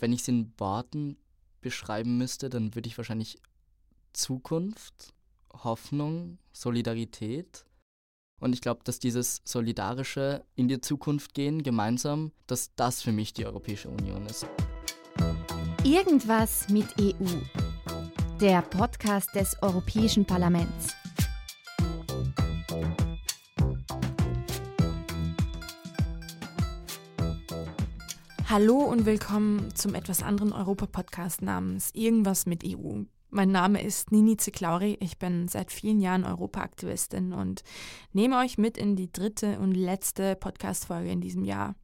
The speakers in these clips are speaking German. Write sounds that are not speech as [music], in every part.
Wenn ich es in Worten beschreiben müsste, dann würde ich wahrscheinlich Zukunft, Hoffnung, Solidarität. Und ich glaube, dass dieses solidarische in die Zukunft gehen, gemeinsam, dass das für mich die Europäische Union ist. Irgendwas mit EU. Der Podcast des Europäischen Parlaments. Hallo und willkommen zum etwas anderen Europa-Podcast namens Irgendwas mit EU. Mein Name ist Nini Ziklauri, ich bin seit vielen Jahren Europa-Aktivistin und nehme euch mit in die dritte und letzte Podcast-Folge in diesem Jahr.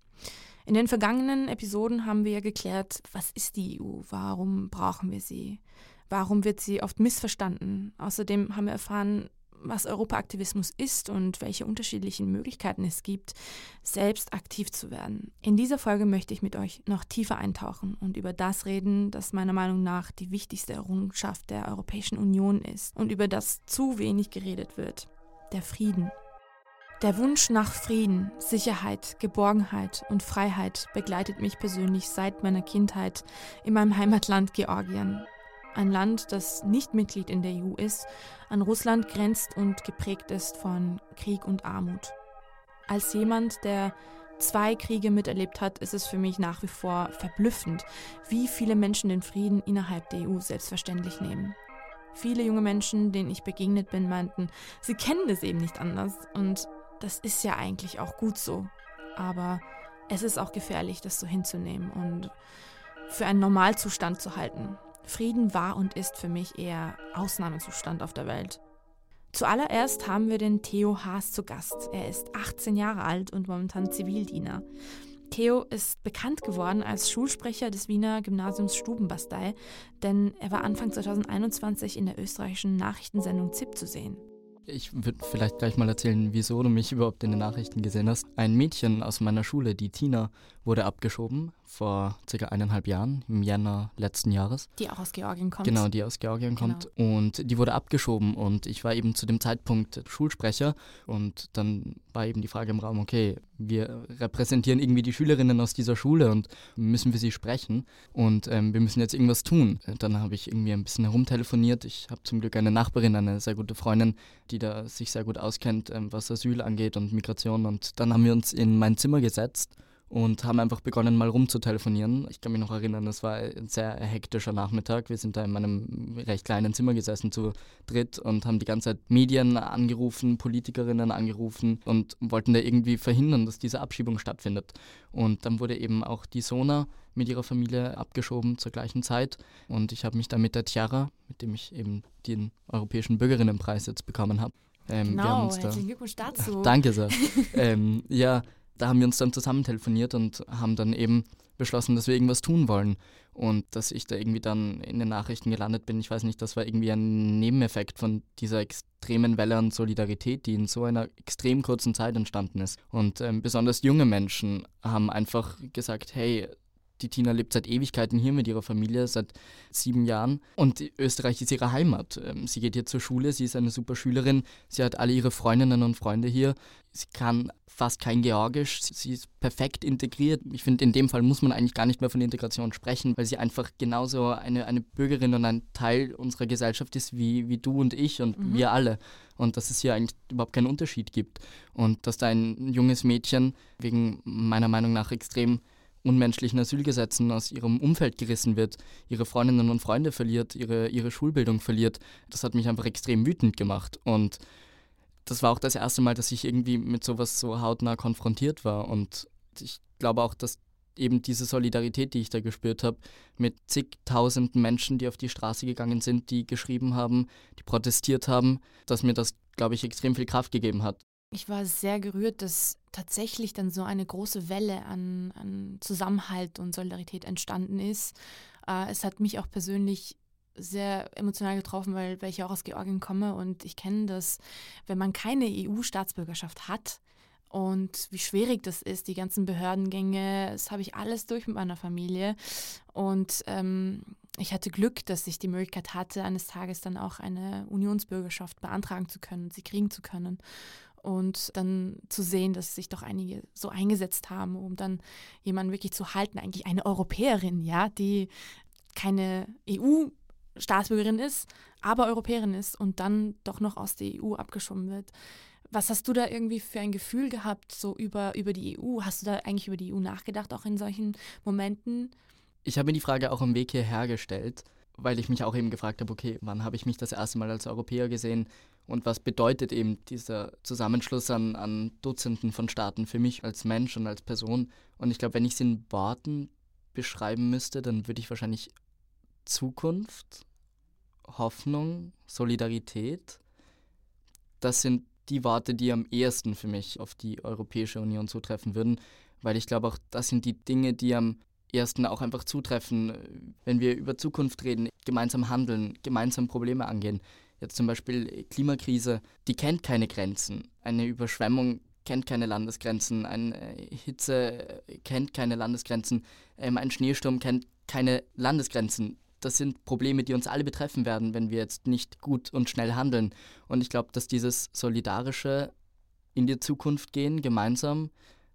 In den vergangenen Episoden haben wir geklärt, was ist die EU, warum brauchen wir sie, warum wird sie oft missverstanden. Außerdem haben wir erfahren, was Europaaktivismus ist und welche unterschiedlichen Möglichkeiten es gibt, selbst aktiv zu werden. In dieser Folge möchte ich mit euch noch tiefer eintauchen und über das reden, das meiner Meinung nach die wichtigste Errungenschaft der Europäischen Union ist und über das zu wenig geredet wird, der Frieden. Der Wunsch nach Frieden, Sicherheit, Geborgenheit und Freiheit begleitet mich persönlich seit meiner Kindheit in meinem Heimatland Georgien ein Land, das nicht Mitglied in der EU ist, an Russland grenzt und geprägt ist von Krieg und Armut. Als jemand, der zwei Kriege miterlebt hat, ist es für mich nach wie vor verblüffend, wie viele Menschen den Frieden innerhalb der EU selbstverständlich nehmen. Viele junge Menschen, denen ich begegnet bin, meinten, sie kennen es eben nicht anders und das ist ja eigentlich auch gut so. Aber es ist auch gefährlich, das so hinzunehmen und für einen Normalzustand zu halten. Frieden war und ist für mich eher Ausnahmezustand auf der Welt. Zuallererst haben wir den Theo Haas zu Gast. Er ist 18 Jahre alt und momentan Zivildiener. Theo ist bekannt geworden als Schulsprecher des Wiener Gymnasiums Stubenbastei, denn er war Anfang 2021 in der österreichischen Nachrichtensendung ZIP zu sehen. Ich würde vielleicht gleich mal erzählen, wieso du mich überhaupt in den Nachrichten gesehen hast. Ein Mädchen aus meiner Schule, die Tina, wurde abgeschoben vor circa eineinhalb Jahren, im Jänner letzten Jahres. Die auch aus Georgien kommt. Genau, die aus Georgien genau. kommt. Und die wurde abgeschoben und ich war eben zu dem Zeitpunkt Schulsprecher und dann war eben die Frage im Raum, okay, wir repräsentieren irgendwie die Schülerinnen aus dieser Schule und müssen wir sie sprechen und ähm, wir müssen jetzt irgendwas tun. Dann habe ich irgendwie ein bisschen herumtelefoniert. Ich habe zum Glück eine Nachbarin, eine sehr gute Freundin, die da sich sehr gut auskennt, ähm, was Asyl angeht und Migration. Und dann haben wir uns in mein Zimmer gesetzt und haben einfach begonnen, mal rumzutelefonieren. Ich kann mich noch erinnern, es war ein sehr hektischer Nachmittag. Wir sind da in meinem recht kleinen Zimmer gesessen zu dritt und haben die ganze Zeit Medien angerufen, Politikerinnen angerufen und wollten da irgendwie verhindern, dass diese Abschiebung stattfindet. Und dann wurde eben auch die Sona mit ihrer Familie abgeschoben zur gleichen Zeit. Und ich habe mich dann mit der Tiara, mit dem ich eben den Europäischen Bürgerinnenpreis jetzt bekommen habe, ähm, genau, herzlichen Glückwunsch dazu. Danke sehr. [laughs] ähm, ja, da haben wir uns dann zusammen telefoniert und haben dann eben beschlossen, dass wir irgendwas tun wollen. Und dass ich da irgendwie dann in den Nachrichten gelandet bin, ich weiß nicht, das war irgendwie ein Nebeneffekt von dieser extremen Welle an Solidarität, die in so einer extrem kurzen Zeit entstanden ist. Und ähm, besonders junge Menschen haben einfach gesagt, hey, die Tina lebt seit Ewigkeiten hier mit ihrer Familie, seit sieben Jahren. Und Österreich ist ihre Heimat. Ähm, sie geht hier zur Schule, sie ist eine super Schülerin, sie hat alle ihre Freundinnen und Freunde hier. Sie kann fast kein Georgisch, sie ist perfekt integriert. Ich finde, in dem Fall muss man eigentlich gar nicht mehr von Integration sprechen, weil sie einfach genauso eine, eine Bürgerin und ein Teil unserer Gesellschaft ist wie, wie du und ich und mhm. wir alle. Und dass es hier eigentlich überhaupt keinen Unterschied gibt. Und dass da ein junges Mädchen wegen meiner Meinung nach extrem unmenschlichen Asylgesetzen aus ihrem Umfeld gerissen wird, ihre Freundinnen und Freunde verliert, ihre, ihre Schulbildung verliert. Das hat mich einfach extrem wütend gemacht. Und das war auch das erste Mal, dass ich irgendwie mit sowas so hautnah konfrontiert war. Und ich glaube auch, dass eben diese Solidarität, die ich da gespürt habe, mit zigtausenden Menschen, die auf die Straße gegangen sind, die geschrieben haben, die protestiert haben, dass mir das, glaube ich, extrem viel Kraft gegeben hat. Ich war sehr gerührt, dass tatsächlich dann so eine große Welle an, an Zusammenhalt und Solidarität entstanden ist. Äh, es hat mich auch persönlich sehr emotional getroffen, weil, weil ich auch aus Georgien komme und ich kenne das, wenn man keine EU-Staatsbürgerschaft hat und wie schwierig das ist, die ganzen Behördengänge, das habe ich alles durch mit meiner Familie und ähm, ich hatte Glück, dass ich die Möglichkeit hatte, eines Tages dann auch eine Unionsbürgerschaft beantragen zu können, sie kriegen zu können. Und dann zu sehen, dass sich doch einige so eingesetzt haben, um dann jemanden wirklich zu halten, eigentlich eine Europäerin, ja, die keine EU-Staatsbürgerin ist, aber Europäerin ist und dann doch noch aus der EU abgeschoben wird. Was hast du da irgendwie für ein Gefühl gehabt, so über, über die EU? Hast du da eigentlich über die EU nachgedacht, auch in solchen Momenten? Ich habe mir die Frage auch am Weg hierher gestellt, weil ich mich auch eben gefragt habe, okay, wann habe ich mich das erste Mal als Europäer gesehen und was bedeutet eben dieser Zusammenschluss an, an Dutzenden von Staaten für mich als Mensch und als Person? Und ich glaube, wenn ich es in Worten beschreiben müsste, dann würde ich wahrscheinlich Zukunft, Hoffnung, Solidarität, das sind die Worte, die am ehesten für mich auf die Europäische Union zutreffen würden, weil ich glaube auch, das sind die Dinge, die am ersten auch einfach zutreffen, wenn wir über Zukunft reden, gemeinsam handeln, gemeinsam Probleme angehen. Jetzt zum Beispiel Klimakrise, die kennt keine Grenzen. Eine Überschwemmung kennt keine Landesgrenzen, eine Hitze kennt keine Landesgrenzen, ähm, ein Schneesturm kennt keine Landesgrenzen das sind Probleme, die uns alle betreffen werden, wenn wir jetzt nicht gut und schnell handeln. Und ich glaube, dass dieses Solidarische in die Zukunft gehen, gemeinsam,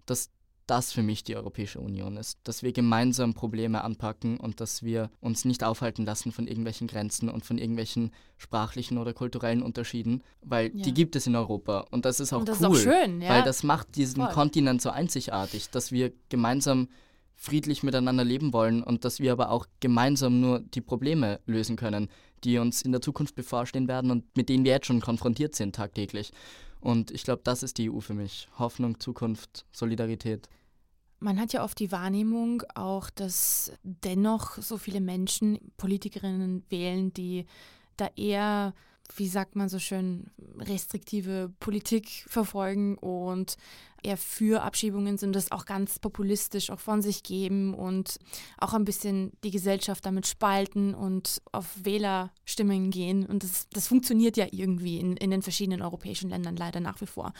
dass das für mich die Europäische Union ist. Dass wir gemeinsam Probleme anpacken und dass wir uns nicht aufhalten lassen von irgendwelchen Grenzen und von irgendwelchen sprachlichen oder kulturellen Unterschieden, weil ja. die gibt es in Europa. Und das ist auch das cool, ist auch schön, ja? weil das macht diesen Voll. Kontinent so einzigartig, dass wir gemeinsam friedlich miteinander leben wollen und dass wir aber auch gemeinsam nur die Probleme lösen können, die uns in der Zukunft bevorstehen werden und mit denen wir jetzt schon konfrontiert sind tagtäglich. Und ich glaube, das ist die EU für mich. Hoffnung, Zukunft, Solidarität. Man hat ja oft die Wahrnehmung auch, dass dennoch so viele Menschen Politikerinnen wählen, die da eher wie sagt man so schön, restriktive Politik verfolgen und eher für Abschiebungen sind, das auch ganz populistisch auch von sich geben und auch ein bisschen die Gesellschaft damit spalten und auf Wählerstimmen gehen. Und das, das funktioniert ja irgendwie in, in den verschiedenen europäischen Ländern leider nach wie vor.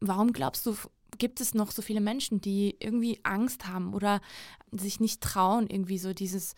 Warum glaubst du, gibt es noch so viele Menschen, die irgendwie Angst haben oder sich nicht trauen, irgendwie so dieses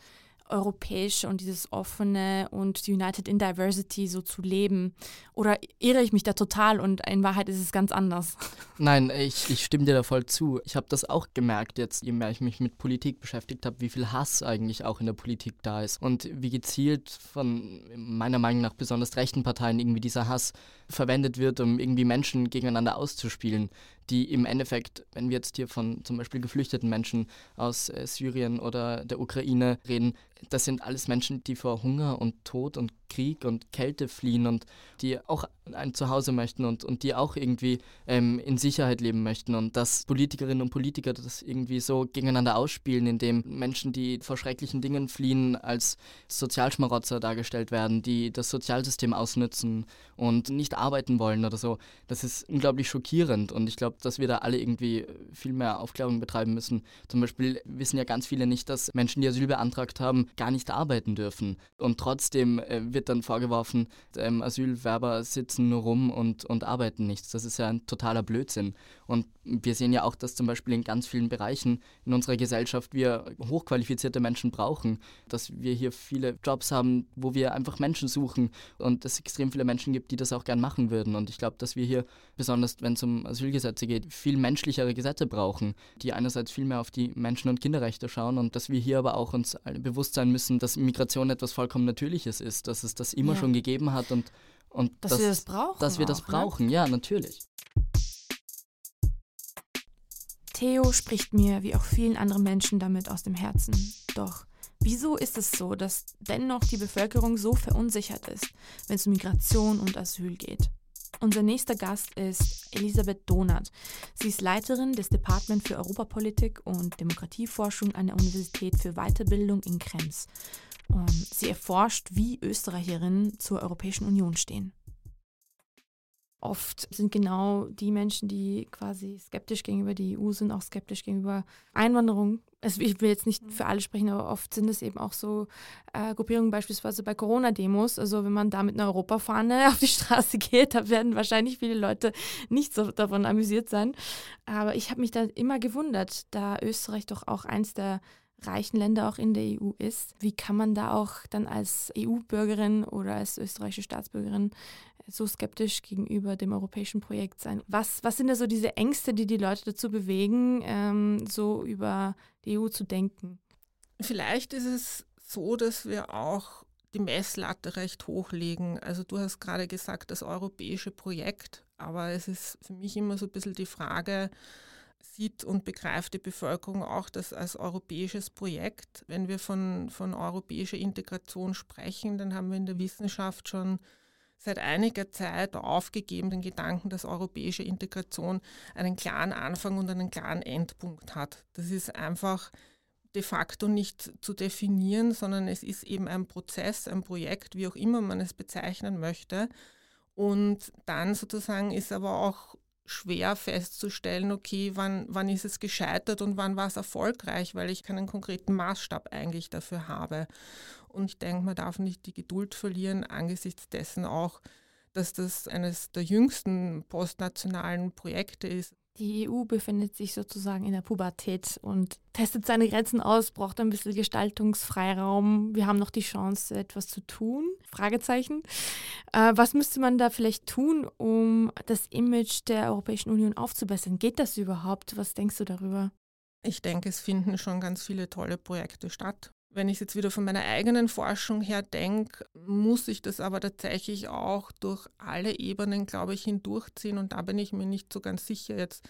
europäische und dieses offene und United in Diversity so zu leben? Oder irre ich mich da total und in Wahrheit ist es ganz anders? [laughs] Nein, ich, ich stimme dir da voll zu. Ich habe das auch gemerkt jetzt, je mehr ich mich mit Politik beschäftigt habe, wie viel Hass eigentlich auch in der Politik da ist und wie gezielt von meiner Meinung nach besonders rechten Parteien irgendwie dieser Hass verwendet wird, um irgendwie Menschen gegeneinander auszuspielen die im Endeffekt, wenn wir jetzt hier von zum Beispiel geflüchteten Menschen aus äh, Syrien oder der Ukraine reden, das sind alles Menschen, die vor Hunger und Tod und Krieg und Kälte fliehen und die auch ein Zuhause möchten und, und die auch irgendwie ähm, in Sicherheit leben möchten. Und dass Politikerinnen und Politiker das irgendwie so gegeneinander ausspielen, indem Menschen, die vor schrecklichen Dingen fliehen, als Sozialschmarotzer dargestellt werden, die das Sozialsystem ausnützen und nicht arbeiten wollen oder so. Das ist unglaublich schockierend und ich glaube, dass wir da alle irgendwie viel mehr Aufklärung betreiben müssen. Zum Beispiel wissen ja ganz viele nicht, dass Menschen, die Asyl beantragt haben, gar nicht arbeiten dürfen. Und trotzdem äh, wird dann vorgeworfen, ähm, Asylwerber sitzen nur rum und, und arbeiten nichts. Das ist ja ein totaler Blödsinn. Und wir sehen ja auch, dass zum Beispiel in ganz vielen Bereichen in unserer Gesellschaft wir hochqualifizierte Menschen brauchen, dass wir hier viele Jobs haben, wo wir einfach Menschen suchen und es extrem viele Menschen gibt, die das auch gern machen würden. Und ich glaube, dass wir hier, besonders wenn es um Asylgesetze geht, viel menschlichere Gesetze brauchen, die einerseits viel mehr auf die Menschen- und Kinderrechte schauen und dass wir hier aber auch uns bewusst sein müssen, dass Migration etwas vollkommen Natürliches ist, dass es das immer ja. schon gegeben hat und, und dass, dass wir das brauchen. Dass wir das ne? brauchen, ne? ja, natürlich. Theo spricht mir, wie auch vielen anderen Menschen, damit aus dem Herzen. Doch wieso ist es so, dass dennoch die Bevölkerung so verunsichert ist, wenn es um Migration und Asyl geht? Unser nächster Gast ist Elisabeth Donath. Sie ist Leiterin des Department für Europapolitik und Demokratieforschung an der Universität für Weiterbildung in Krems. Und sie erforscht, wie Österreicherinnen zur Europäischen Union stehen oft sind genau die Menschen, die quasi skeptisch gegenüber die EU sind, auch skeptisch gegenüber Einwanderung. Also ich will jetzt nicht für alle sprechen, aber oft sind es eben auch so äh, Gruppierungen beispielsweise bei Corona-Demos. Also wenn man da mit einer Europafahne [laughs] auf die Straße geht, da werden wahrscheinlich viele Leute nicht so davon amüsiert sein. Aber ich habe mich da immer gewundert, da Österreich doch auch eins der reichen Länder auch in der EU ist. Wie kann man da auch dann als EU-Bürgerin oder als österreichische Staatsbürgerin so skeptisch gegenüber dem europäischen Projekt sein? Was, was sind da so diese Ängste, die die Leute dazu bewegen, ähm, so über die EU zu denken? Vielleicht ist es so, dass wir auch die Messlatte recht hochlegen. Also du hast gerade gesagt, das europäische Projekt, aber es ist für mich immer so ein bisschen die Frage, sieht und begreift die Bevölkerung auch das als europäisches Projekt. Wenn wir von, von europäischer Integration sprechen, dann haben wir in der Wissenschaft schon seit einiger Zeit aufgegeben, den Gedanken, dass europäische Integration einen klaren Anfang und einen klaren Endpunkt hat. Das ist einfach de facto nicht zu definieren, sondern es ist eben ein Prozess, ein Projekt, wie auch immer man es bezeichnen möchte. Und dann sozusagen ist aber auch schwer festzustellen, okay, wann, wann ist es gescheitert und wann war es erfolgreich, weil ich keinen konkreten Maßstab eigentlich dafür habe. Und ich denke, man darf nicht die Geduld verlieren angesichts dessen auch, dass das eines der jüngsten postnationalen Projekte ist. Die EU befindet sich sozusagen in der Pubertät und testet seine Grenzen aus, braucht ein bisschen Gestaltungsfreiraum. Wir haben noch die Chance, etwas zu tun. Fragezeichen. Äh, was müsste man da vielleicht tun, um das Image der Europäischen Union aufzubessern? Geht das überhaupt? Was denkst du darüber? Ich denke, es finden schon ganz viele tolle Projekte statt. Wenn ich jetzt wieder von meiner eigenen Forschung her denke, muss ich das aber tatsächlich auch durch alle Ebenen, glaube ich, hindurchziehen. Und da bin ich mir nicht so ganz sicher jetzt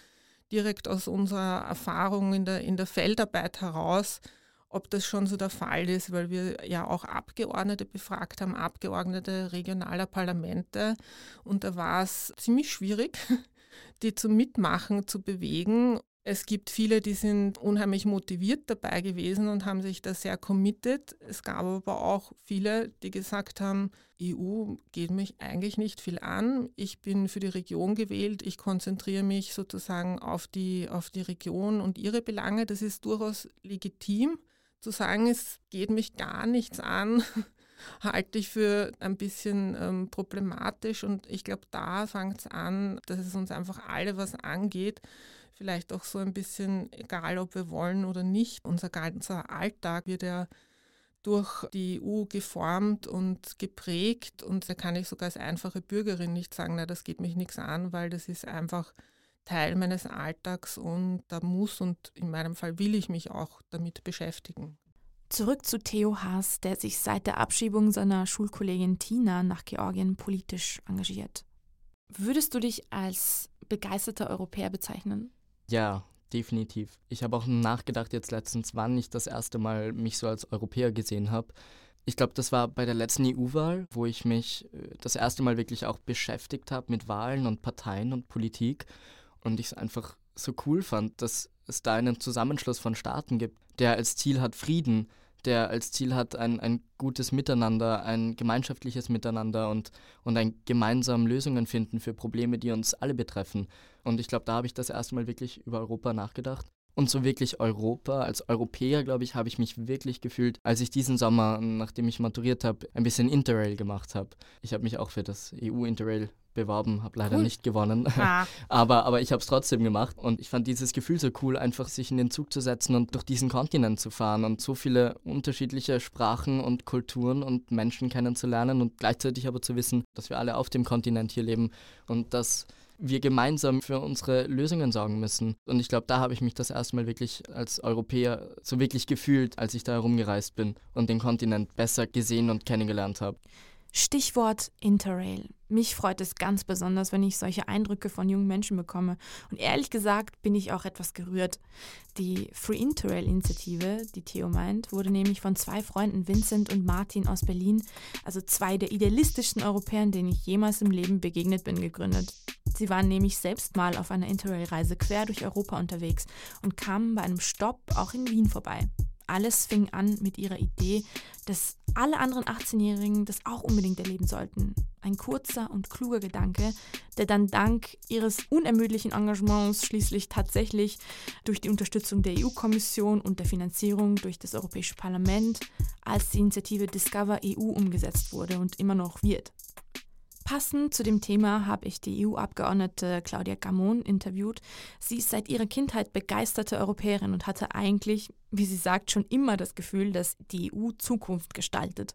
direkt aus unserer Erfahrung in der, in der Feldarbeit heraus, ob das schon so der Fall ist, weil wir ja auch Abgeordnete befragt haben, Abgeordnete regionaler Parlamente. Und da war es ziemlich schwierig, [laughs] die zum Mitmachen zu bewegen. Es gibt viele, die sind unheimlich motiviert dabei gewesen und haben sich da sehr committed. Es gab aber auch viele, die gesagt haben, EU geht mich eigentlich nicht viel an. Ich bin für die Region gewählt. Ich konzentriere mich sozusagen auf die, auf die Region und ihre Belange. Das ist durchaus legitim. Zu sagen, es geht mich gar nichts an, [laughs] halte ich für ein bisschen ähm, problematisch. Und ich glaube, da fängt es an, dass es uns einfach alle was angeht vielleicht auch so ein bisschen, egal ob wir wollen oder nicht, unser ganzer Alltag wird ja durch die EU geformt und geprägt und da kann ich sogar als einfache Bürgerin nicht sagen, na, das geht mich nichts an, weil das ist einfach Teil meines Alltags und da muss und in meinem Fall will ich mich auch damit beschäftigen. Zurück zu Theo Haas, der sich seit der Abschiebung seiner Schulkollegin Tina nach Georgien politisch engagiert. Würdest du dich als begeisterter Europäer bezeichnen? Ja, definitiv. Ich habe auch nachgedacht jetzt letztens, wann ich das erste Mal mich so als Europäer gesehen habe. Ich glaube, das war bei der letzten EU-Wahl, wo ich mich äh, das erste Mal wirklich auch beschäftigt habe mit Wahlen und Parteien und Politik und ich es einfach so cool fand, dass es da einen Zusammenschluss von Staaten gibt, der als Ziel hat Frieden, der als Ziel hat ein, ein gutes Miteinander, ein gemeinschaftliches Miteinander und, und ein gemeinsam Lösungen finden für Probleme, die uns alle betreffen. Und ich glaube, da habe ich das erste Mal wirklich über Europa nachgedacht. Und so wirklich Europa, als Europäer, glaube ich, habe ich mich wirklich gefühlt, als ich diesen Sommer, nachdem ich maturiert habe, ein bisschen Interrail gemacht habe. Ich habe mich auch für das EU-Interrail beworben, habe leider cool. nicht gewonnen. [laughs] Ah. aber, aber ich habe es trotzdem gemacht und ich fand dieses Gefühl so cool, einfach sich in den Zug zu setzen und durch diesen Kontinent zu fahren und so viele unterschiedliche Sprachen und Kulturen und Menschen kennenzulernen und gleichzeitig aber zu wissen, dass wir alle auf dem Kontinent hier leben und dass wir gemeinsam für unsere Lösungen sorgen müssen. Und ich glaube, da habe ich mich das erste Mal wirklich als Europäer so wirklich gefühlt, als ich da herumgereist bin und den Kontinent besser gesehen und kennengelernt habe. Stichwort Interrail. Mich freut es ganz besonders, wenn ich solche Eindrücke von jungen Menschen bekomme. Und ehrlich gesagt bin ich auch etwas gerührt. Die Free Interrail-Initiative, die Theo meint, wurde nämlich von zwei Freunden Vincent und Martin aus Berlin, also zwei der idealistischsten Europäern, denen ich jemals im Leben begegnet bin, gegründet. Sie waren nämlich selbst mal auf einer Interrail-Reise quer durch Europa unterwegs und kamen bei einem Stopp auch in Wien vorbei. Alles fing an mit ihrer Idee, dass alle anderen 18-Jährigen das auch unbedingt erleben sollten. Ein kurzer und kluger Gedanke, der dann dank ihres unermüdlichen Engagements schließlich tatsächlich durch die Unterstützung der EU-Kommission und der Finanzierung durch das Europäische Parlament als die Initiative Discover EU umgesetzt wurde und immer noch wird. Passend zu dem Thema habe ich die EU-Abgeordnete Claudia Gamon interviewt. Sie ist seit ihrer Kindheit begeisterte Europäerin und hatte eigentlich, wie sie sagt, schon immer das Gefühl, dass die EU Zukunft gestaltet.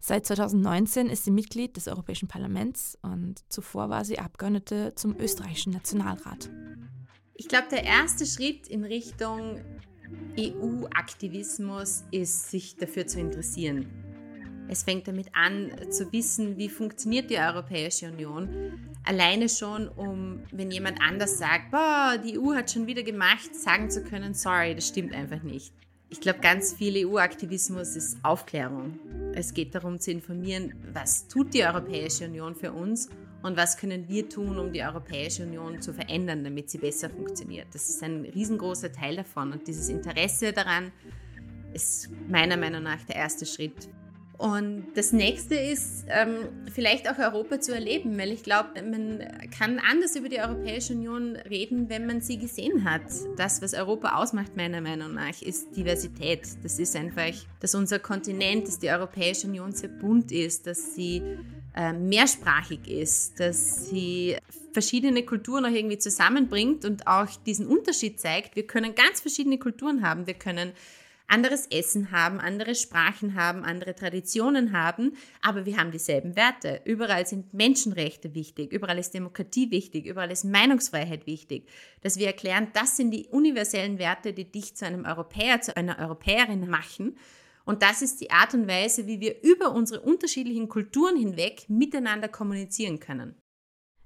Seit 2019 ist sie Mitglied des Europäischen Parlaments und zuvor war sie Abgeordnete zum österreichischen Nationalrat. Ich glaube, der erste Schritt in Richtung EU-Aktivismus ist, sich dafür zu interessieren. Es fängt damit an, zu wissen, wie funktioniert die Europäische Union. Alleine schon, um, wenn jemand anders sagt, boah, die EU hat schon wieder gemacht, sagen zu können, sorry, das stimmt einfach nicht. Ich glaube, ganz viel EU-Aktivismus ist Aufklärung. Es geht darum zu informieren, was tut die Europäische Union für uns und was können wir tun, um die Europäische Union zu verändern, damit sie besser funktioniert. Das ist ein riesengroßer Teil davon und dieses Interesse daran ist meiner Meinung nach der erste Schritt. Und das nächste ist, ähm, vielleicht auch Europa zu erleben, weil ich glaube, man kann anders über die Europäische Union reden, wenn man sie gesehen hat. Das, was Europa ausmacht, meiner Meinung nach, ist Diversität. Das ist einfach, dass unser Kontinent, dass die Europäische Union sehr bunt ist, dass sie äh, mehrsprachig ist, dass sie verschiedene Kulturen auch irgendwie zusammenbringt und auch diesen Unterschied zeigt. Wir können ganz verschiedene Kulturen haben. Wir können anderes Essen haben, andere Sprachen haben, andere Traditionen haben, aber wir haben dieselben Werte. Überall sind Menschenrechte wichtig, überall ist Demokratie wichtig, überall ist Meinungsfreiheit wichtig. Dass wir erklären, das sind die universellen Werte, die dich zu einem Europäer, zu einer Europäerin machen. Und das ist die Art und Weise, wie wir über unsere unterschiedlichen Kulturen hinweg miteinander kommunizieren können.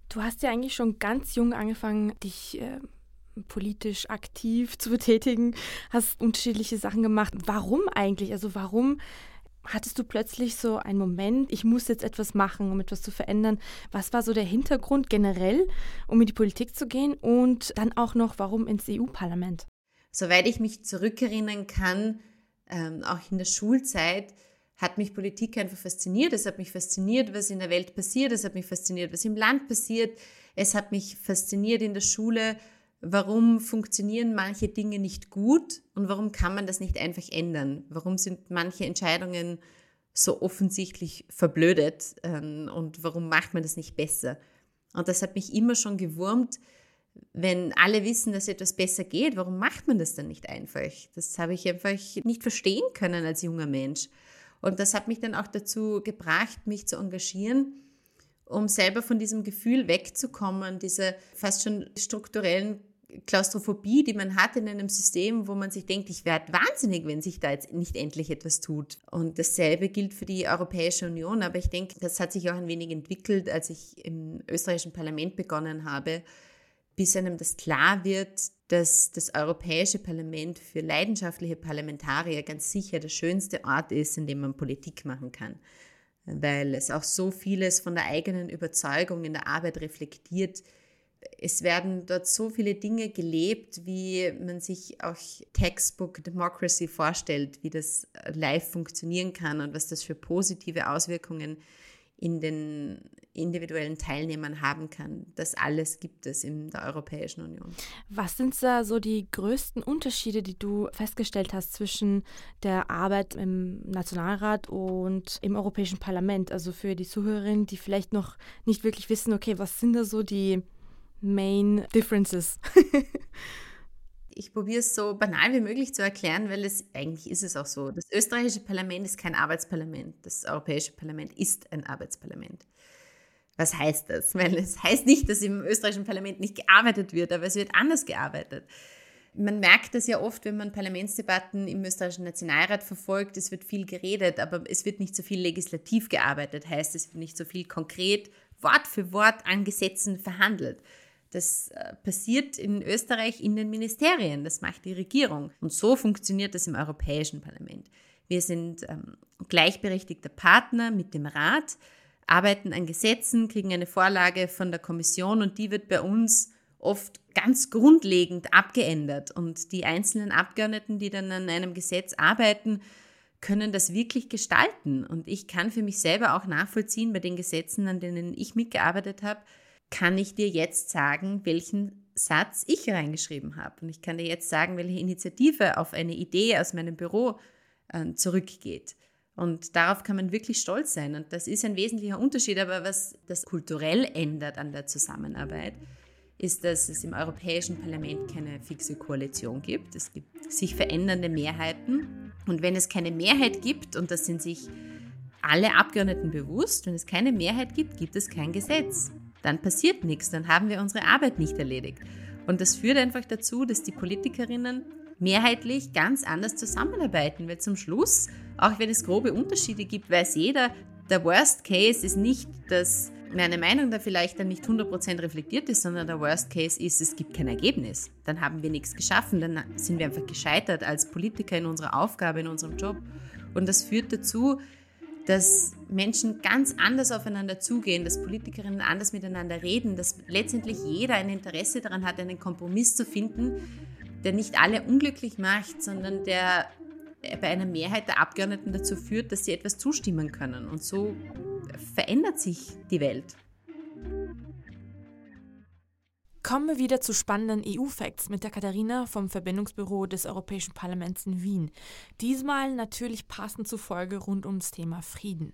Du hast ja eigentlich schon ganz jung angefangen, dich äh, politisch aktiv zu betätigen, hast unterschiedliche Sachen gemacht. Warum eigentlich? Also warum hattest du plötzlich so einen Moment, ich muss jetzt etwas machen, um etwas zu verändern? Was war so der Hintergrund generell, um in die Politik zu gehen und dann auch noch, warum ins EU-Parlament? Soweit ich mich zurückerinnern kann, ähm, auch in der Schulzeit, hat mich Politik einfach fasziniert. Es hat mich fasziniert, was in der Welt passiert. Es hat mich fasziniert, was im Land passiert. Es hat mich fasziniert in der Schule, warum funktionieren manche Dinge nicht gut und warum kann man das nicht einfach ändern? Warum sind manche Entscheidungen so offensichtlich verblödet ähm, und warum macht man das nicht besser? Und das hat mich immer schon gewurmt, wenn alle wissen, dass etwas besser geht, warum macht man das dann nicht einfach? Das habe ich einfach nicht verstehen können als junger Mensch. Und das hat mich dann auch dazu gebracht, mich zu engagieren, um selber von diesem Gefühl wegzukommen, diese fast schon strukturellen Klaustrophobie, die man hat in einem System, wo man sich denkt, ich werde wahnsinnig, wenn sich da jetzt nicht endlich etwas tut. Und dasselbe gilt für die Europäische Union. Aber ich denke, das hat sich auch ein wenig entwickelt, als ich im österreichischen Parlament begonnen habe, bis einem das klar wird, dass das Europäische Parlament für leidenschaftliche Parlamentarier ganz sicher der schönste Ort ist, in dem man Politik machen kann. Weil es auch so vieles von der eigenen Überzeugung in der Arbeit reflektiert, es werden dort so viele Dinge gelebt, wie man sich auch Textbook Democracy vorstellt, wie das live funktionieren kann und was das für positive Auswirkungen in den individuellen Teilnehmern haben kann. Das alles gibt es in der Europäischen Union. Was sind da so die größten Unterschiede, die du festgestellt hast zwischen der Arbeit im Nationalrat und im Europäischen Parlament? Also für die Zuhörerinnen, die vielleicht noch nicht wirklich wissen, okay, was sind da so die Main Differences? [laughs] ich probiere es so banal wie möglich zu erklären, weil es eigentlich ist es auch so. Das österreichische Parlament ist kein Arbeitsparlament. Das europäische Parlament ist ein Arbeitsparlament. Was heißt das? Weil es heißt nicht, dass im österreichischen Parlament nicht gearbeitet wird, aber es wird anders gearbeitet. Man merkt das ja oft, wenn man Parlamentsdebatten im österreichischen Nationalrat verfolgt. Es wird viel geredet, aber es wird nicht so viel legislativ gearbeitet. Heißt, es wird nicht so viel konkret Wort für Wort an Gesetzen verhandelt. Das äh, passiert in Österreich in den Ministerien, das macht die Regierung. Und so funktioniert das im Europäischen Parlament. Wir sind ähm, gleichberechtigter Partner mit dem Rat, arbeiten an Gesetzen, kriegen eine Vorlage von der Kommission und die wird bei uns oft ganz grundlegend abgeändert. Und die einzelnen Abgeordneten, die dann an einem Gesetz arbeiten, können das wirklich gestalten. Und ich kann für mich selber auch nachvollziehen bei den Gesetzen, an denen ich mitgearbeitet habe, kann ich dir jetzt sagen, welchen Satz ich reingeschrieben habe. Und ich kann dir jetzt sagen, welche Initiative auf eine Idee aus meinem Büro äh, zurückgeht. Und darauf kann man wirklich stolz sein. Und das ist ein wesentlicher Unterschied. Aber was das kulturell ändert an der Zusammenarbeit, ist, dass es im Europäischen Parlament keine fixe Koalition gibt. Es gibt sich verändernde Mehrheiten. Und wenn es keine Mehrheit gibt, und das sind sich alle Abgeordneten bewusst, wenn es keine Mehrheit gibt, gibt es kein Gesetz. Dann passiert nichts, dann haben wir unsere Arbeit nicht erledigt. Und das führt einfach dazu, dass die Politikerinnen mehrheitlich ganz anders zusammenarbeiten, weil zum Schluss, auch wenn es grobe Unterschiede gibt, weiß jeder, der Worst Case ist nicht, dass meine Meinung da vielleicht dann nicht 100% reflektiert ist, sondern der Worst Case ist, es gibt kein Ergebnis. Dann haben wir nichts geschaffen, dann sind wir einfach gescheitert als Politiker in unserer Aufgabe, in unserem Job. Und das führt dazu, dass Menschen ganz anders aufeinander zugehen, dass Politikerinnen anders miteinander reden, dass letztendlich jeder ein Interesse daran hat, einen Kompromiss zu finden, der nicht alle unglücklich macht, sondern der bei einer Mehrheit der Abgeordneten dazu führt, dass sie etwas zustimmen können. Und so verändert sich die Welt. Kommen wir wieder zu spannenden EU-Facts mit der Katharina vom Verbindungsbüro des Europäischen Parlaments in Wien. Diesmal natürlich passend zur Folge rund ums Thema Frieden.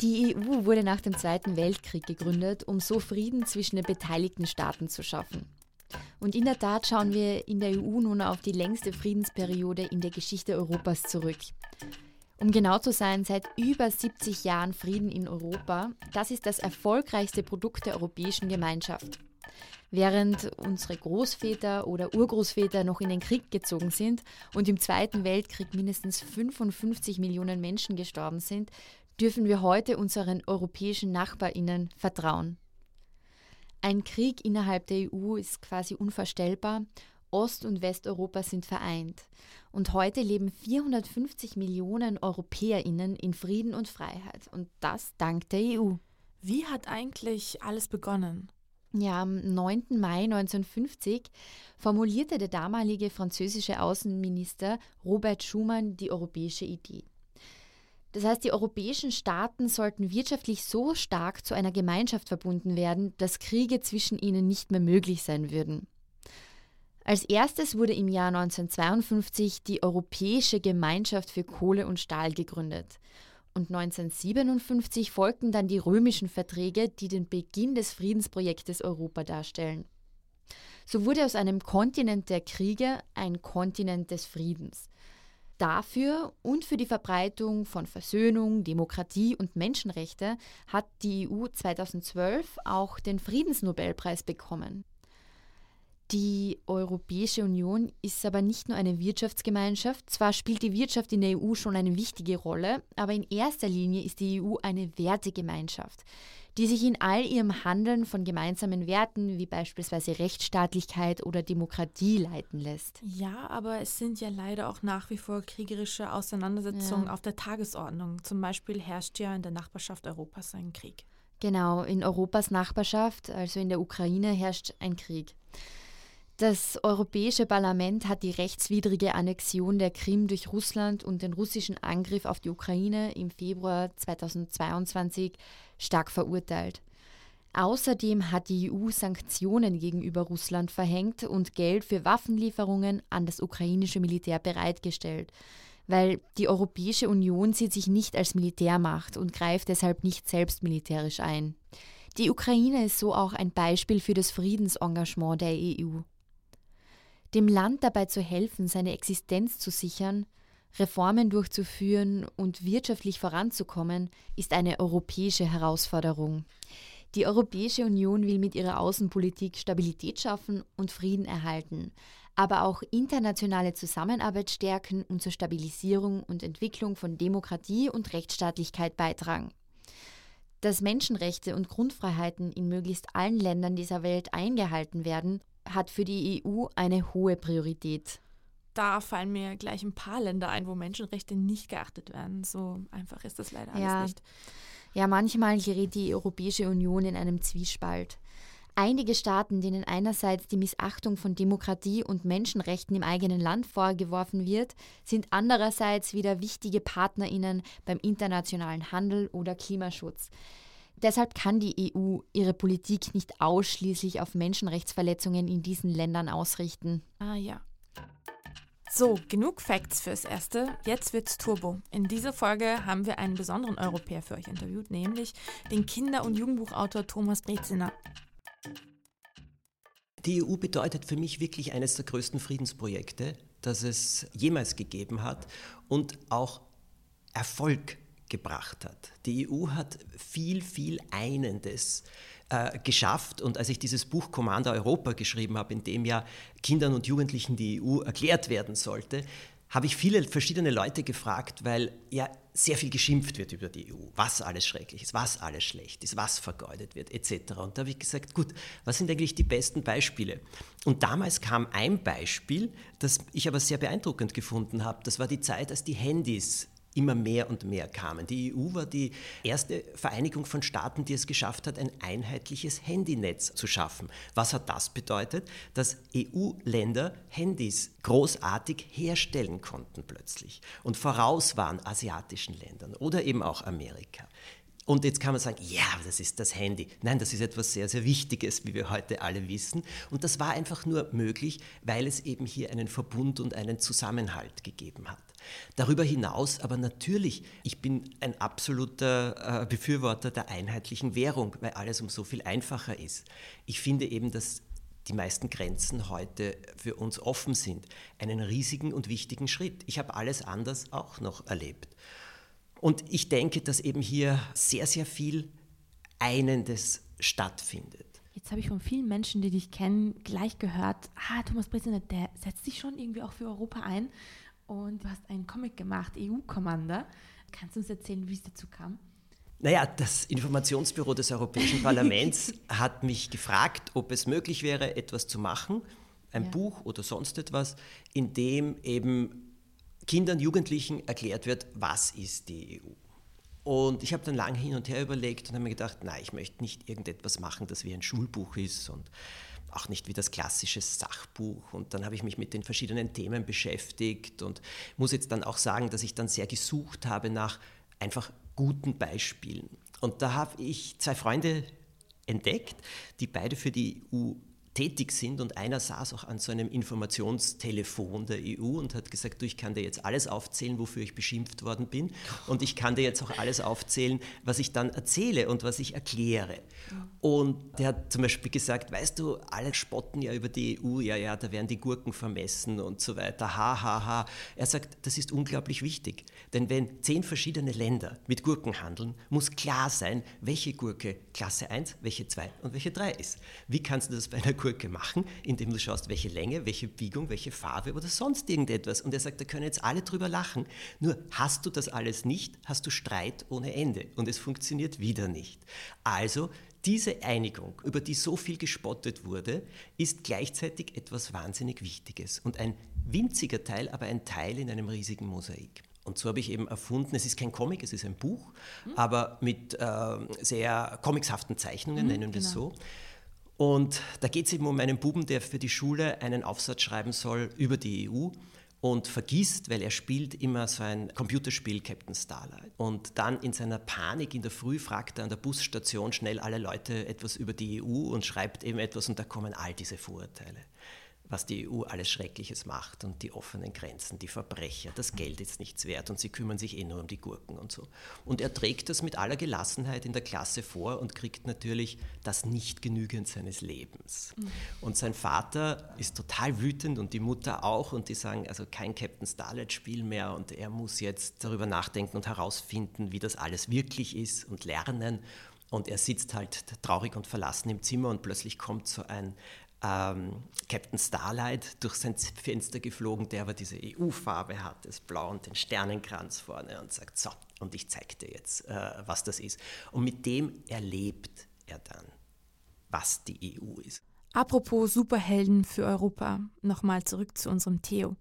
Die EU wurde nach dem Zweiten Weltkrieg gegründet, um so Frieden zwischen den beteiligten Staaten zu schaffen. Und in der Tat schauen wir in der EU nun auf die längste Friedensperiode in der Geschichte Europas zurück. Um genau zu sein, seit über 70 Jahren Frieden in Europa. Das ist das erfolgreichste Produkt der Europäischen Gemeinschaft. Während unsere Großväter oder Urgroßväter noch in den Krieg gezogen sind und im Zweiten Weltkrieg mindestens 55 Millionen Menschen gestorben sind, dürfen wir heute unseren europäischen Nachbarinnen vertrauen. Ein Krieg innerhalb der EU ist quasi unvorstellbar. Ost- und Westeuropa sind vereint. Und heute leben 450 Millionen Europäerinnen in Frieden und Freiheit. Und das dank der EU. Wie hat eigentlich alles begonnen? Ja, am 9. Mai 1950 formulierte der damalige französische Außenminister Robert Schuman die europäische Idee. Das heißt, die europäischen Staaten sollten wirtschaftlich so stark zu einer Gemeinschaft verbunden werden, dass Kriege zwischen ihnen nicht mehr möglich sein würden. Als erstes wurde im Jahr 1952 die Europäische Gemeinschaft für Kohle und Stahl gegründet und 1957 folgten dann die römischen Verträge, die den Beginn des Friedensprojektes Europa darstellen. So wurde aus einem Kontinent der Kriege ein Kontinent des Friedens. Dafür und für die Verbreitung von Versöhnung, Demokratie und Menschenrechte hat die EU 2012 auch den Friedensnobelpreis bekommen. Die Europäische Union ist aber nicht nur eine Wirtschaftsgemeinschaft. Zwar spielt die Wirtschaft in der EU schon eine wichtige Rolle, aber in erster Linie ist die EU eine Wertegemeinschaft, die sich in all ihrem Handeln von gemeinsamen Werten wie beispielsweise Rechtsstaatlichkeit oder Demokratie leiten lässt. Ja, aber es sind ja leider auch nach wie vor kriegerische Auseinandersetzungen ja. auf der Tagesordnung. Zum Beispiel herrscht ja in der Nachbarschaft Europas ein Krieg. Genau, in Europas Nachbarschaft, also in der Ukraine, herrscht ein Krieg. Das Europäische Parlament hat die rechtswidrige Annexion der Krim durch Russland und den russischen Angriff auf die Ukraine im Februar 2022 stark verurteilt. Außerdem hat die EU Sanktionen gegenüber Russland verhängt und Geld für Waffenlieferungen an das ukrainische Militär bereitgestellt, weil die Europäische Union sieht sich nicht als Militärmacht und greift deshalb nicht selbst militärisch ein. Die Ukraine ist so auch ein Beispiel für das Friedensengagement der EU. Dem Land dabei zu helfen, seine Existenz zu sichern, Reformen durchzuführen und wirtschaftlich voranzukommen, ist eine europäische Herausforderung. Die Europäische Union will mit ihrer Außenpolitik Stabilität schaffen und Frieden erhalten, aber auch internationale Zusammenarbeit stärken und zur Stabilisierung und Entwicklung von Demokratie und Rechtsstaatlichkeit beitragen. Dass Menschenrechte und Grundfreiheiten in möglichst allen Ländern dieser Welt eingehalten werden hat für die EU eine hohe Priorität. Da fallen mir gleich ein paar Länder ein, wo Menschenrechte nicht geachtet werden. So einfach ist das leider alles ja. nicht. Ja, manchmal gerät die Europäische Union in einem Zwiespalt. Einige Staaten, denen einerseits die Missachtung von Demokratie und Menschenrechten im eigenen Land vorgeworfen wird, sind andererseits wieder wichtige Partnerinnen beim internationalen Handel oder Klimaschutz. Deshalb kann die EU ihre Politik nicht ausschließlich auf Menschenrechtsverletzungen in diesen Ländern ausrichten. Ah ja. So, genug Facts fürs Erste. Jetzt wird's Turbo. In dieser Folge haben wir einen besonderen Europäer für euch interviewt, nämlich den Kinder- und Jugendbuchautor Thomas Breziner. Die EU bedeutet für mich wirklich eines der größten Friedensprojekte, das es jemals gegeben hat und auch Erfolg gebracht hat. Die EU hat viel, viel Einendes äh, geschafft. Und als ich dieses Buch Commander Europa geschrieben habe, in dem ja Kindern und Jugendlichen die EU erklärt werden sollte, habe ich viele verschiedene Leute gefragt, weil ja sehr viel geschimpft wird über die EU, was alles schrecklich ist, was alles schlecht ist, was vergeudet wird, etc. Und da habe ich gesagt, gut, was sind eigentlich die besten Beispiele? Und damals kam ein Beispiel, das ich aber sehr beeindruckend gefunden habe. Das war die Zeit, als die Handys immer mehr und mehr kamen. Die EU war die erste Vereinigung von Staaten, die es geschafft hat, ein einheitliches Handynetz zu schaffen. Was hat das bedeutet? Dass EU-Länder Handys großartig herstellen konnten plötzlich und voraus waren asiatischen Ländern oder eben auch Amerika. Und jetzt kann man sagen, ja, das ist das Handy. Nein, das ist etwas sehr, sehr Wichtiges, wie wir heute alle wissen. Und das war einfach nur möglich, weil es eben hier einen Verbund und einen Zusammenhalt gegeben hat. Darüber hinaus aber natürlich, ich bin ein absoluter äh, Befürworter der einheitlichen Währung, weil alles um so viel einfacher ist. Ich finde eben, dass die meisten Grenzen heute für uns offen sind, einen riesigen und wichtigen Schritt. Ich habe alles anders auch noch erlebt. Und ich denke, dass eben hier sehr, sehr viel Einendes stattfindet. Jetzt habe ich von vielen Menschen, die dich kennen, gleich gehört, ah, Thomas Breziner, der setzt sich schon irgendwie auch für Europa ein. Und du hast einen Comic gemacht, EU-Commander. Kannst du uns erzählen, wie es dazu kam? Naja, das Informationsbüro des Europäischen Parlaments [laughs] hat mich gefragt, ob es möglich wäre, etwas zu machen, ein ja. Buch oder sonst etwas, in dem eben Kindern, Jugendlichen erklärt wird, was ist die EU. Und ich habe dann lange hin und her überlegt und habe mir gedacht, nein, ich möchte nicht irgendetwas machen, das wie ein Schulbuch ist und auch nicht wie das klassische Sachbuch. Und dann habe ich mich mit den verschiedenen Themen beschäftigt und muss jetzt dann auch sagen, dass ich dann sehr gesucht habe nach einfach guten Beispielen. Und da habe ich zwei Freunde entdeckt, die beide für die EU tätig sind und einer saß auch an so einem Informationstelefon der EU und hat gesagt, du, ich kann dir jetzt alles aufzählen, wofür ich beschimpft worden bin und ich kann dir jetzt auch alles aufzählen, was ich dann erzähle und was ich erkläre. Und der hat zum Beispiel gesagt, weißt du, alle spotten ja über die EU, ja, ja, da werden die Gurken vermessen und so weiter, ha, ha, ha. Er sagt, das ist unglaublich wichtig, denn wenn zehn verschiedene Länder mit Gurken handeln, muss klar sein, welche Gurke Klasse 1, welche 2 und welche 3 ist. Wie kannst du das bei einer Gurke Gurke machen, indem du schaust, welche Länge, welche Biegung, welche Farbe oder sonst irgendetwas. Und er sagt, da können jetzt alle drüber lachen. Nur hast du das alles nicht, hast du Streit ohne Ende und es funktioniert wieder nicht. Also diese Einigung, über die so viel gespottet wurde, ist gleichzeitig etwas wahnsinnig Wichtiges und ein winziger Teil, aber ein Teil in einem riesigen Mosaik. Und so habe ich eben erfunden, es ist kein Comic, es ist ein Buch, mhm. aber mit äh, sehr comicshaften Zeichnungen, mhm, nennen wir es genau. so. Und da geht es eben um einen Buben, der für die Schule einen Aufsatz schreiben soll über die EU und vergisst, weil er spielt immer so ein Computerspiel Captain Starlight. Und dann in seiner Panik in der Früh fragt er an der Busstation schnell alle Leute etwas über die EU und schreibt eben etwas und da kommen all diese Vorurteile was die EU alles Schreckliches macht und die offenen Grenzen, die Verbrecher, das Geld ist nichts wert und sie kümmern sich eh nur um die Gurken und so. Und er trägt das mit aller Gelassenheit in der Klasse vor und kriegt natürlich das nicht genügend seines Lebens. Mhm. Und sein Vater ist total wütend und die Mutter auch und die sagen, also kein Captain Starlight Spiel mehr und er muss jetzt darüber nachdenken und herausfinden, wie das alles wirklich ist und lernen. Und er sitzt halt traurig und verlassen im Zimmer und plötzlich kommt so ein ähm, Captain Starlight durch sein Fenster geflogen, der aber diese EU-Farbe hat, das Blau und den Sternenkranz vorne und sagt, so, und ich zeige dir jetzt, äh, was das ist. Und mit dem erlebt er dann, was die EU ist. Apropos Superhelden für Europa, nochmal zurück zu unserem Theo.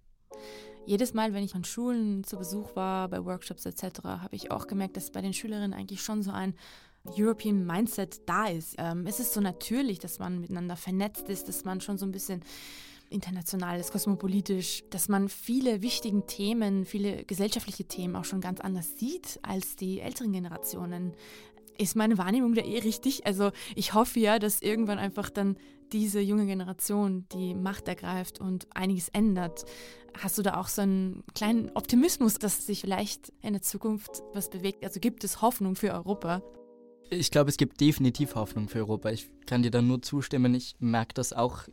Jedes Mal, wenn ich an Schulen zu Besuch war, bei Workshops etc., habe ich auch gemerkt, dass bei den Schülerinnen eigentlich schon so ein European Mindset da ist. Ähm, es ist so natürlich, dass man miteinander vernetzt ist, dass man schon so ein bisschen international ist, kosmopolitisch, dass man viele wichtige Themen, viele gesellschaftliche Themen auch schon ganz anders sieht als die älteren Generationen. Ist meine Wahrnehmung da eh richtig? Also ich hoffe ja, dass irgendwann einfach dann diese junge Generation die Macht ergreift und einiges ändert. Hast du da auch so einen kleinen Optimismus, dass sich vielleicht in der Zukunft was bewegt? Also gibt es Hoffnung für Europa? Ich glaube, es gibt definitiv Hoffnung für Europa. Ich kann dir da nur zustimmen. Ich merke das auch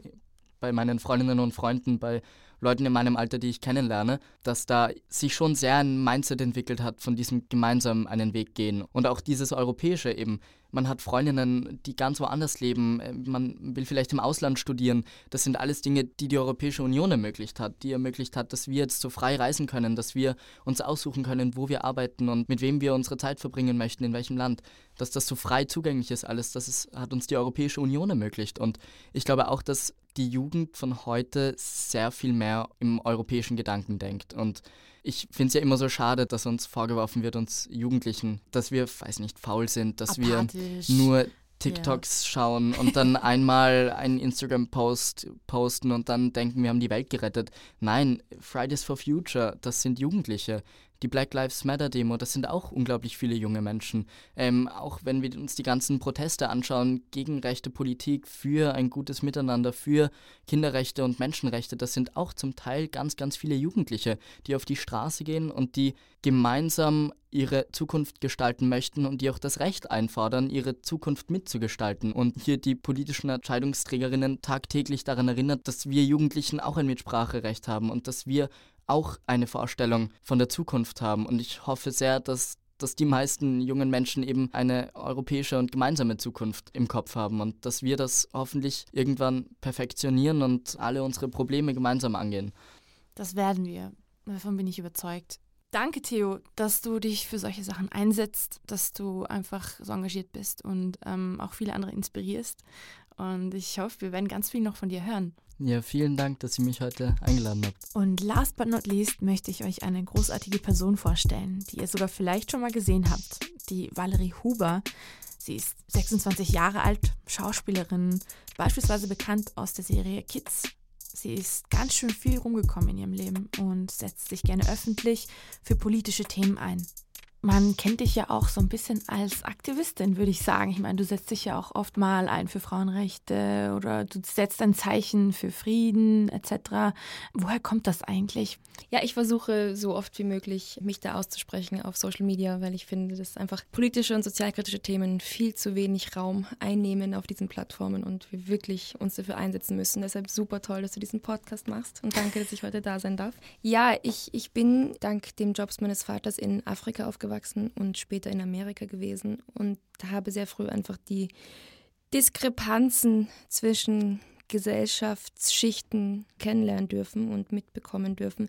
bei meinen Freundinnen und Freunden, bei Leuten in meinem Alter, die ich kennenlerne, dass da sich schon sehr ein Mindset entwickelt hat, von diesem gemeinsam einen Weg gehen. Und auch dieses Europäische eben. Man hat Freundinnen, die ganz woanders leben. Äh, man will vielleicht im Ausland studieren. Das sind alles Dinge, die die Europäische Union ermöglicht hat. Die ermöglicht hat, dass wir jetzt so frei reisen können, dass wir uns aussuchen können, wo wir arbeiten und mit wem wir unsere Zeit verbringen möchten, in welchem Land. Dass das so frei zugänglich ist alles, das ist, hat uns die Europäische Union ermöglicht. Und ich glaube auch, dass die Jugend von heute sehr viel mehr im europäischen Gedanken denkt. Und ich finde es ja immer so schade, dass uns vorgeworfen wird, uns Jugendlichen, dass wir, weiß nicht, faul sind, dass Apathisch. wir nur TikToks ja. schauen und dann [laughs] einmal einen Instagram-Post posten und dann denken, wir haben die Welt gerettet. Nein, Fridays for Future, das sind Jugendliche die Black Lives Matter Demo, das sind auch unglaublich viele junge Menschen. Ähm, auch wenn wir uns die ganzen Proteste anschauen gegen rechte Politik, für ein gutes Miteinander, für Kinderrechte und Menschenrechte, das sind auch zum Teil ganz, ganz viele Jugendliche, die auf die Straße gehen und die gemeinsam ihre Zukunft gestalten möchten und die auch das Recht einfordern, ihre Zukunft mitzugestalten. Und hier die politischen Entscheidungsträgerinnen tagtäglich daran erinnert, dass wir Jugendlichen auch ein Mitspracherecht haben und dass wir auch eine Vorstellung von der Zukunft haben. Und ich hoffe sehr, dass dass die meisten jungen Menschen eben eine europäische und gemeinsame Zukunft im Kopf haben und dass wir das hoffentlich irgendwann perfektionieren und alle unsere Probleme gemeinsam angehen. Das werden wir. Davon bin ich überzeugt. Danke, Theo, dass du dich für solche Sachen einsetzt, dass du einfach so engagiert bist und ähm, auch viele andere inspirierst. Und ich hoffe, wir werden ganz viel noch von dir hören. Ja, vielen Dank, dass ihr mich heute eingeladen habt. Und last but not least möchte ich euch eine großartige Person vorstellen, die ihr sogar vielleicht schon mal gesehen habt. Die Valerie Huber. Sie ist 26 Jahre alt, Schauspielerin, beispielsweise bekannt aus der Serie Kids. Sie ist ganz schön viel rumgekommen in ihrem Leben und setzt sich gerne öffentlich für politische Themen ein. Man kennt dich ja auch so ein bisschen als Aktivistin, würde ich sagen. Ich meine, du setzt dich ja auch oft mal ein für Frauenrechte oder du setzt ein Zeichen für Frieden etc. Woher kommt das eigentlich? Ja, ich versuche so oft wie möglich, mich da auszusprechen auf Social Media, weil ich finde, dass einfach politische und sozialkritische Themen viel zu wenig Raum einnehmen auf diesen Plattformen und wir wirklich uns dafür einsetzen müssen. Deshalb super toll, dass du diesen Podcast machst und danke, dass ich heute da sein darf. Ja, ich, ich bin dank dem Jobs meines Vaters in Afrika aufgewachsen aufgewachsen und später in Amerika gewesen und habe sehr früh einfach die Diskrepanzen zwischen Gesellschaftsschichten kennenlernen dürfen und mitbekommen dürfen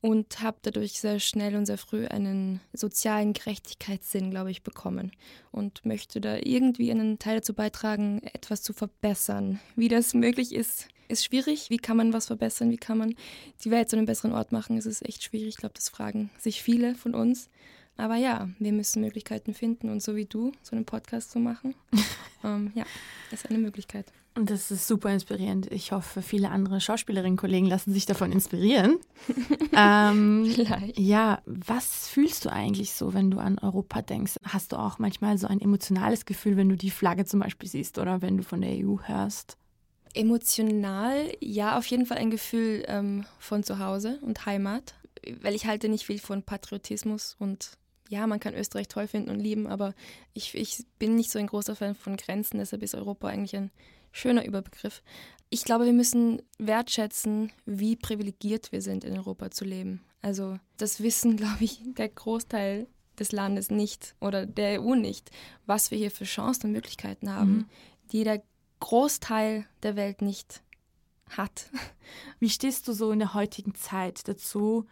und habe dadurch sehr schnell und sehr früh einen sozialen Gerechtigkeitssinn, glaube ich, bekommen und möchte da irgendwie einen Teil dazu beitragen, etwas zu verbessern. Wie das möglich ist, ist schwierig. Wie kann man was verbessern? Wie kann man die Welt zu einem besseren Ort machen? Es ist echt schwierig. Ich glaube, das fragen sich viele von uns. Aber ja, wir müssen Möglichkeiten finden und so wie du, so einen Podcast zu machen, [laughs] ähm, ja, ist eine Möglichkeit. Und das ist super inspirierend. Ich hoffe, viele andere Schauspielerinnen-Kollegen lassen sich davon inspirieren. [laughs] ähm, Vielleicht. Ja, was fühlst du eigentlich so, wenn du an Europa denkst? Hast du auch manchmal so ein emotionales Gefühl, wenn du die Flagge zum Beispiel siehst oder wenn du von der EU hörst? Emotional, ja, auf jeden Fall ein Gefühl ähm, von Zuhause und Heimat, weil ich halte nicht viel von Patriotismus und ja, man kann Österreich toll finden und lieben, aber ich, ich bin nicht so ein großer Fan von Grenzen, deshalb ist Europa eigentlich ein schöner Überbegriff. Ich glaube, wir müssen wertschätzen, wie privilegiert wir sind, in Europa zu leben. Also das wissen, [laughs] glaube ich, der Großteil des Landes nicht oder der EU nicht, was wir hier für Chancen und Möglichkeiten haben, mhm. die der Großteil der Welt nicht hat. [laughs] Wie stehst du so in der heutigen Zeit dazu,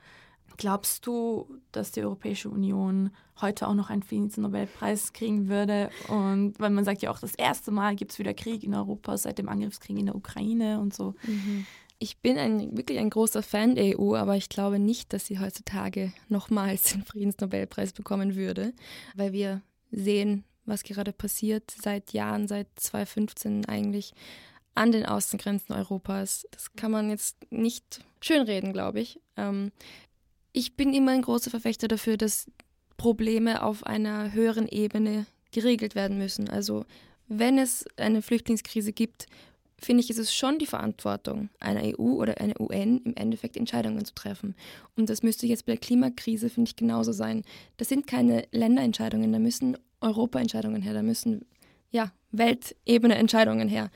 Glaubst du, dass die Europäische Union heute auch noch einen Friedensnobelpreis kriegen würde? Und weil man sagt ja auch, das erste Mal gibt es wieder Krieg in Europa seit dem Angriffskrieg in der Ukraine und so. Mhm. Ich bin ein, wirklich ein großer Fan der EU, aber ich glaube nicht, dass sie heutzutage nochmals den Friedensnobelpreis bekommen würde, weil wir sehen, was gerade passiert seit Jahren, seit 2015 eigentlich an den Außengrenzen Europas. Das kann man jetzt nicht schönreden, glaube ich. Ähm, ich bin immer ein großer Verfechter dafür, dass Probleme auf einer höheren Ebene geregelt werden müssen. Also wenn es eine Flüchtlingskrise gibt, finde ich, ist es schon die Verantwortung einer EU oder einer UN, im Endeffekt Entscheidungen zu treffen. Und das müsste jetzt bei der Klimakrise, finde ich, genauso sein. Das sind keine Länderentscheidungen, da müssen Europaentscheidungen her, da müssen ja, Weltebene Entscheidungen her.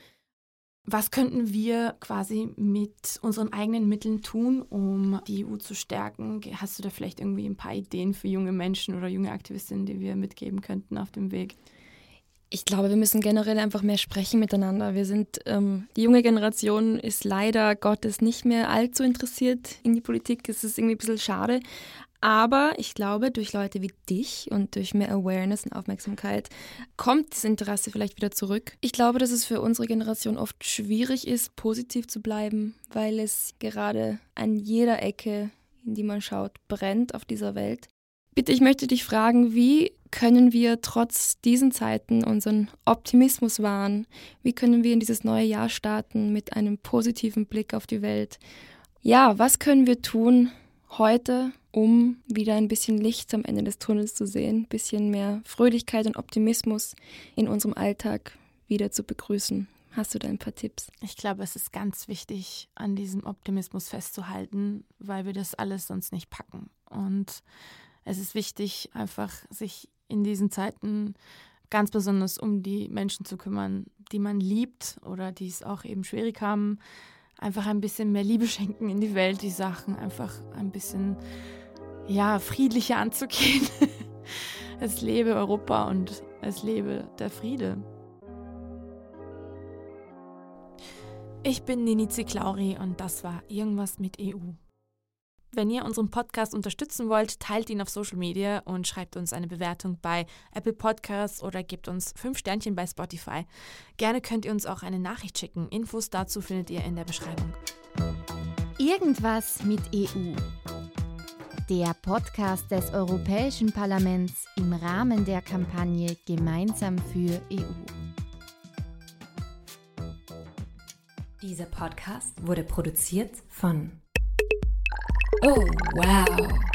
Was könnten wir quasi mit unseren eigenen Mitteln tun, um die EU zu stärken? Hast du da vielleicht irgendwie ein paar Ideen für junge Menschen oder junge Aktivistinnen, die wir mitgeben könnten auf dem Weg? Ich glaube, wir müssen generell einfach mehr sprechen miteinander. Wir sind, ähm, die junge Generation ist leider Gottes nicht mehr allzu interessiert in die Politik. Es ist irgendwie ein bisschen schade. Aber ich glaube, durch Leute wie dich und durch mehr Awareness und Aufmerksamkeit kommt das Interesse vielleicht wieder zurück. Ich glaube, dass es für unsere Generation oft schwierig ist, positiv zu bleiben, weil es gerade an jeder Ecke, in die man schaut, brennt auf dieser Welt. Bitte, ich möchte dich fragen, wie können wir trotz diesen Zeiten unseren Optimismus wahren? Wie können wir in dieses neue Jahr starten mit einem positiven Blick auf die Welt? Ja, was können wir tun heute, um wieder ein bisschen Licht am Ende des Tunnels zu sehen, ein bisschen mehr Fröhlichkeit und Optimismus in unserem Alltag wieder zu begrüßen. Hast du da ein paar Tipps? Ich glaube, es ist ganz wichtig, an diesem Optimismus festzuhalten, weil wir das alles sonst nicht packen. Und es ist wichtig, einfach sich in diesen Zeiten ganz besonders um die Menschen zu kümmern, die man liebt oder die es auch eben schwierig haben. Einfach ein bisschen mehr Liebe [laughs] schenken in die Welt, die Sachen einfach ein bisschen ja, friedlicher anzugehen. [laughs] es lebe Europa und es lebe der Friede. Ich bin Nini Ziklauri und das war Irgendwas mit EU. Wenn ihr unseren Podcast unterstützen wollt, teilt ihn auf Social Media und schreibt uns eine Bewertung bei Apple Podcasts oder gebt uns fünf Sternchen bei Spotify. Gerne könnt ihr uns auch eine Nachricht schicken. Infos dazu findet ihr in der Beschreibung. Irgendwas mit EU der Podcast des Europäischen Parlaments im Rahmen der Kampagne Gemeinsam für EU. Dieser Podcast wurde produziert von Oh, wow.